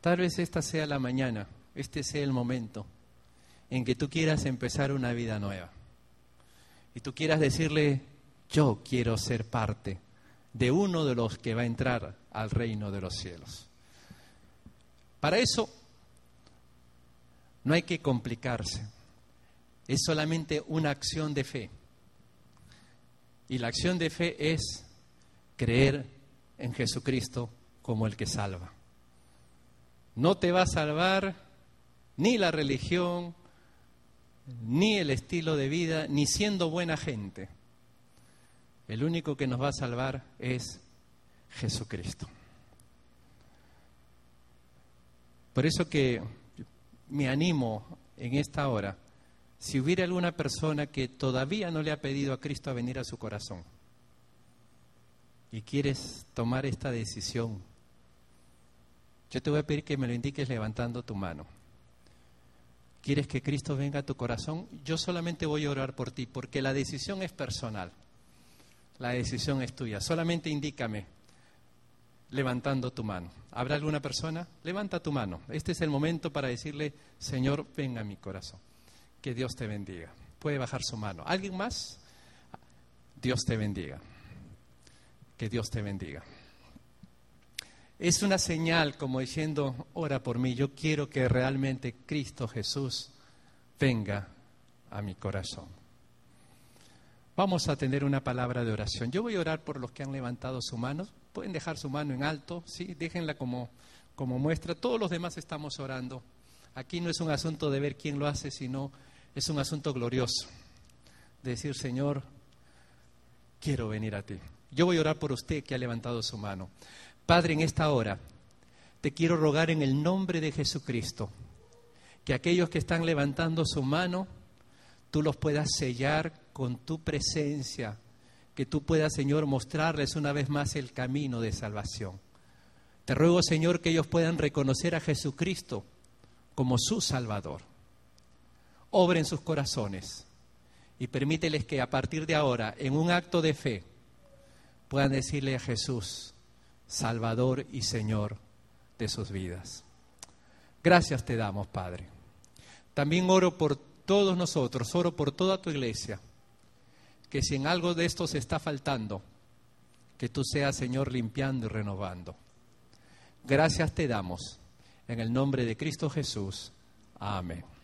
tal vez esta sea la mañana, este sea el momento en que tú quieras empezar una vida nueva. Y tú quieras decirle, yo quiero ser parte de uno de los que va a entrar al reino de los cielos. Para eso no hay que complicarse, es solamente una acción de fe. Y la acción de fe es creer en Jesucristo como el que salva. No te va a salvar ni la religión, ni el estilo de vida, ni siendo buena gente. El único que nos va a salvar es Jesucristo. Por eso que me animo en esta hora si hubiera alguna persona que todavía no le ha pedido a Cristo a venir a su corazón y quieres tomar esta decisión, yo te voy a pedir que me lo indiques levantando tu mano. ¿Quieres que Cristo venga a tu corazón? Yo solamente voy a orar por ti, porque la decisión es personal. La decisión es tuya. Solamente indícame levantando tu mano. ¿Habrá alguna persona? Levanta tu mano. Este es el momento para decirle, Señor, venga a mi corazón. Que Dios te bendiga. Puede bajar su mano. ¿Alguien más? Dios te bendiga. Que Dios te bendiga. Es una señal como diciendo, ora por mí, yo quiero que realmente Cristo Jesús venga a mi corazón. Vamos a tener una palabra de oración. Yo voy a orar por los que han levantado su mano. Pueden dejar su mano en alto, sí, déjenla como, como muestra. Todos los demás estamos orando. Aquí no es un asunto de ver quién lo hace, sino es un asunto glorioso. De decir, Señor, quiero venir a ti. Yo voy a orar por usted que ha levantado su mano. Padre, en esta hora te quiero rogar en el nombre de Jesucristo que aquellos que están levantando su mano, tú los puedas sellar con tu presencia, que tú puedas, Señor, mostrarles una vez más el camino de salvación. Te ruego, Señor, que ellos puedan reconocer a Jesucristo como su Salvador. Obra en sus corazones y permíteles que a partir de ahora, en un acto de fe, puedan decirle a Jesús, Salvador y Señor de sus vidas. Gracias te damos, Padre. También oro por todos nosotros, oro por toda tu iglesia, que si en algo de esto se está faltando, que tú seas, Señor, limpiando y renovando. Gracias te damos. En el nombre de Cristo Jesús. Amén.